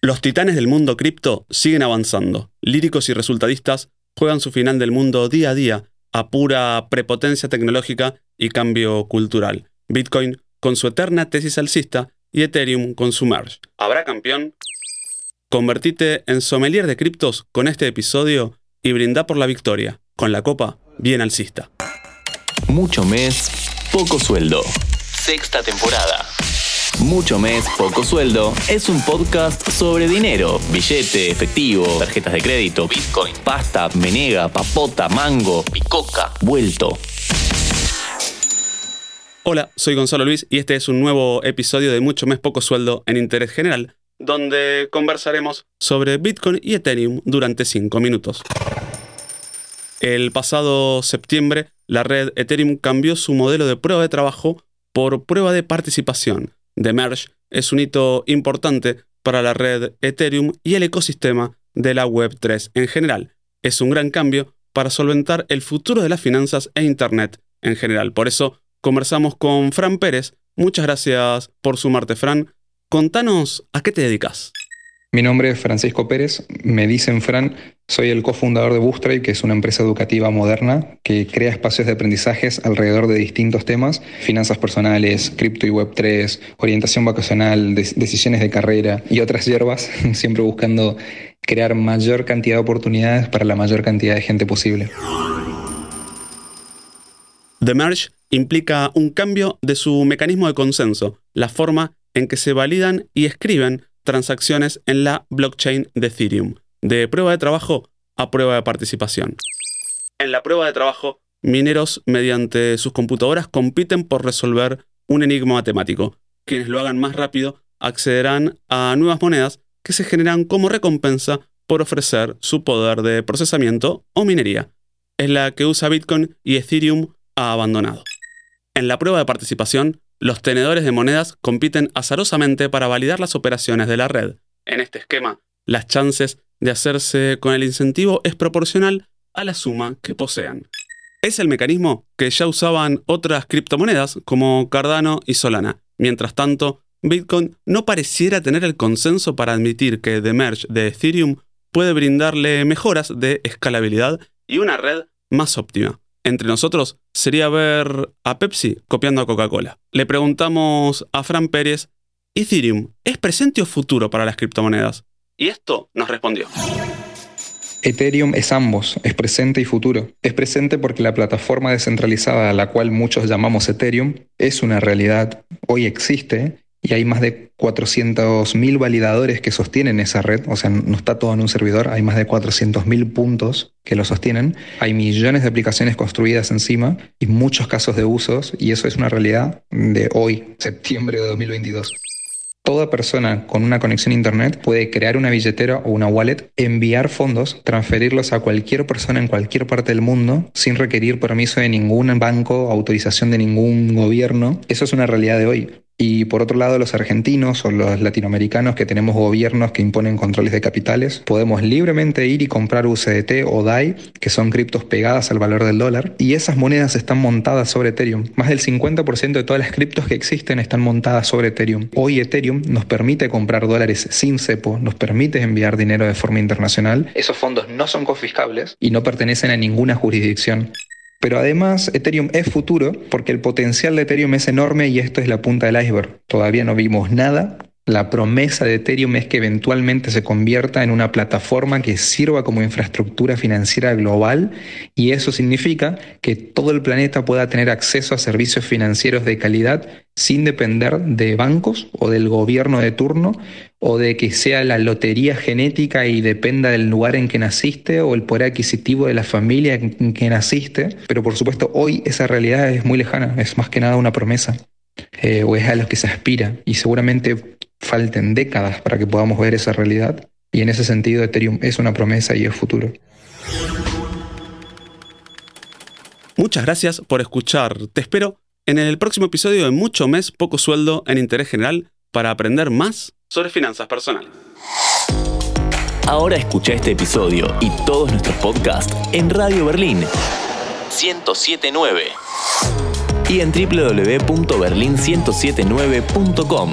Los titanes del mundo cripto siguen avanzando. Líricos y resultadistas juegan su final del mundo día a día a pura prepotencia tecnológica y cambio cultural. Bitcoin con su eterna tesis alcista y Ethereum con su merge. ¿Habrá campeón? Convertite en sommelier de criptos con este episodio y brinda por la victoria, con la copa bien alcista. Mucho mes, poco sueldo. Sexta temporada. Mucho mes, poco sueldo es un podcast sobre dinero, billete, efectivo, tarjetas de crédito, bitcoin, pasta, menega, papota, mango, picoca, vuelto. Hola, soy Gonzalo Luis y este es un nuevo episodio de Mucho mes, poco sueldo en interés general, donde conversaremos sobre Bitcoin y Ethereum durante 5 minutos. El pasado septiembre, la red Ethereum cambió su modelo de prueba de trabajo por prueba de participación de Merge es un hito importante para la red Ethereum y el ecosistema de la Web3 en general. Es un gran cambio para solventar el futuro de las finanzas e Internet en general. Por eso conversamos con Fran Pérez. Muchas gracias por sumarte, Fran. Contanos a qué te dedicas. Mi nombre es Francisco Pérez, me dicen Fran, soy el cofundador de Bootstrap, que es una empresa educativa moderna que crea espacios de aprendizajes alrededor de distintos temas, finanzas personales, cripto y web3, orientación vacacional, decisiones de carrera y otras hierbas, siempre buscando crear mayor cantidad de oportunidades para la mayor cantidad de gente posible. The Merge implica un cambio de su mecanismo de consenso, la forma en que se validan y escriben transacciones en la blockchain de Ethereum, de prueba de trabajo a prueba de participación. En la prueba de trabajo, mineros mediante sus computadoras compiten por resolver un enigma matemático. Quienes lo hagan más rápido accederán a nuevas monedas que se generan como recompensa por ofrecer su poder de procesamiento o minería. Es la que usa Bitcoin y Ethereum ha abandonado. En la prueba de participación, los tenedores de monedas compiten azarosamente para validar las operaciones de la red. En este esquema, las chances de hacerse con el incentivo es proporcional a la suma que posean. Es el mecanismo que ya usaban otras criptomonedas como Cardano y Solana. Mientras tanto, Bitcoin no pareciera tener el consenso para admitir que The Merge de Ethereum puede brindarle mejoras de escalabilidad y una red más óptima entre nosotros sería ver a Pepsi copiando a Coca-Cola. Le preguntamos a Fran Pérez, ¿Ethereum es presente o futuro para las criptomonedas? Y esto nos respondió. Ethereum es ambos, es presente y futuro. Es presente porque la plataforma descentralizada a la cual muchos llamamos Ethereum es una realidad, hoy existe y hay más de 400.000 validadores que sostienen esa red, o sea, no está todo en un servidor, hay más de 400.000 puntos que lo sostienen, hay millones de aplicaciones construidas encima y muchos casos de usos, y eso es una realidad de hoy, septiembre de 2022. Toda persona con una conexión a Internet puede crear una billetera o una wallet, enviar fondos, transferirlos a cualquier persona en cualquier parte del mundo sin requerir permiso de ningún banco, autorización de ningún gobierno. Eso es una realidad de hoy. Y por otro lado, los argentinos o los latinoamericanos que tenemos gobiernos que imponen controles de capitales, podemos libremente ir y comprar USDT o DAI, que son criptos pegadas al valor del dólar, y esas monedas están montadas sobre Ethereum. Más del 50% de todas las criptos que existen están montadas sobre Ethereum. Hoy Ethereum nos permite comprar dólares sin cepo, nos permite enviar dinero de forma internacional. Esos fondos no son confiscables y no pertenecen a ninguna jurisdicción. Pero además Ethereum es futuro porque el potencial de Ethereum es enorme y esto es la punta del iceberg. Todavía no vimos nada. La promesa de Ethereum es que eventualmente se convierta en una plataforma que sirva como infraestructura financiera global y eso significa que todo el planeta pueda tener acceso a servicios financieros de calidad sin depender de bancos o del gobierno de turno o de que sea la lotería genética y dependa del lugar en que naciste o el poder adquisitivo de la familia en que naciste. Pero por supuesto hoy esa realidad es muy lejana, es más que nada una promesa eh, o es a lo que se aspira y seguramente falten décadas para que podamos ver esa realidad. Y en ese sentido Ethereum es una promesa y es futuro. Muchas gracias por escuchar. Te espero en el próximo episodio de Mucho Mes, Poco Sueldo en Interés General para aprender más sobre finanzas personales. Ahora escucha este episodio y todos nuestros podcasts en Radio Berlín 1079 y en www.berlin1079.com.